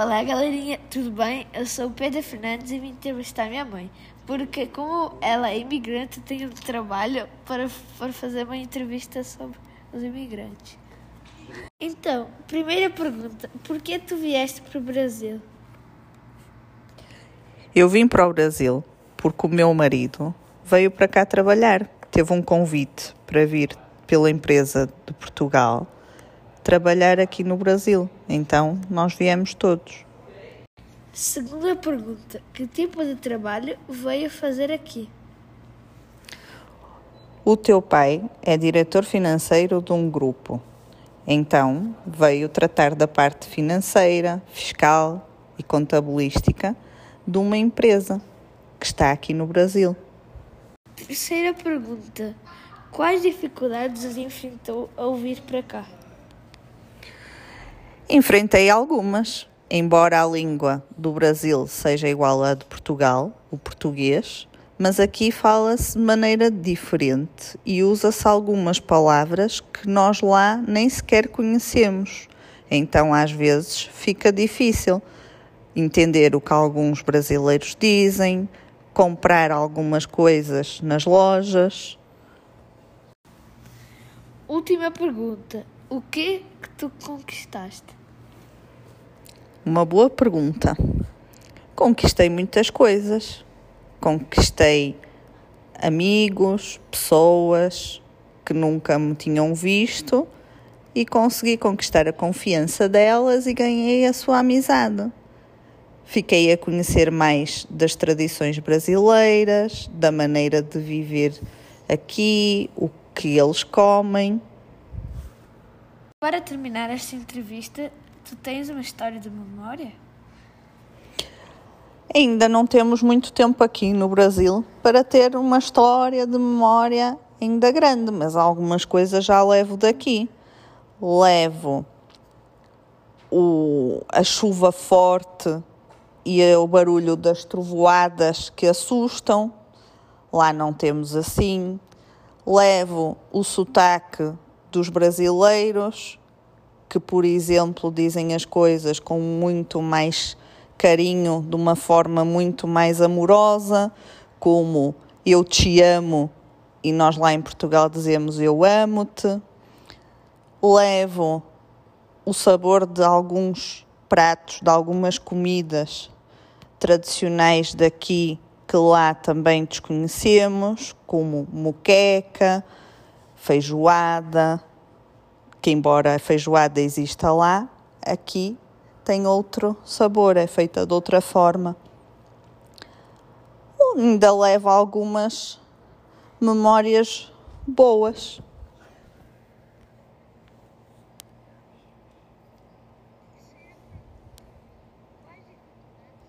Olá, galerinha, tudo bem? Eu sou o Pedro Fernandes e vim entrevistar minha mãe, porque como ela é imigrante, tenho trabalho para, para fazer uma entrevista sobre os imigrantes. Então, primeira pergunta, por que tu vieste para o Brasil? Eu vim para o Brasil porque o meu marido veio para cá trabalhar. Teve um convite para vir pela empresa de Portugal trabalhar aqui no Brasil. Então nós viemos todos. Segunda pergunta: que tipo de trabalho veio fazer aqui? O teu pai é diretor financeiro de um grupo. Então veio tratar da parte financeira, fiscal e contabilística de uma empresa que está aqui no Brasil. Terceira pergunta: quais dificuldades enfrentou ao vir para cá? Enfrentei algumas, embora a língua do Brasil seja igual à de Portugal, o português, mas aqui fala-se de maneira diferente e usa-se algumas palavras que nós lá nem sequer conhecemos. Então, às vezes, fica difícil entender o que alguns brasileiros dizem, comprar algumas coisas nas lojas. Última pergunta: o que que tu conquistaste? Uma boa pergunta. Conquistei muitas coisas. Conquistei amigos, pessoas que nunca me tinham visto e consegui conquistar a confiança delas e ganhei a sua amizade. Fiquei a conhecer mais das tradições brasileiras, da maneira de viver aqui, o que eles comem. Para terminar esta entrevista, tu tens uma história de memória? Ainda não temos muito tempo aqui no Brasil para ter uma história de memória ainda grande, mas algumas coisas já levo daqui. Levo o, a chuva forte e o barulho das trovoadas que assustam. Lá não temos assim. Levo o sotaque dos brasileiros, que, por exemplo, dizem as coisas com muito mais carinho, de uma forma muito mais amorosa, como eu te amo e nós lá em Portugal dizemos eu amo-te. Levo o sabor de alguns pratos, de algumas comidas tradicionais daqui que lá também desconhecemos, como moqueca, feijoada, que embora a feijoada exista lá, aqui tem outro sabor, é feita de outra forma. Ainda leva algumas memórias boas.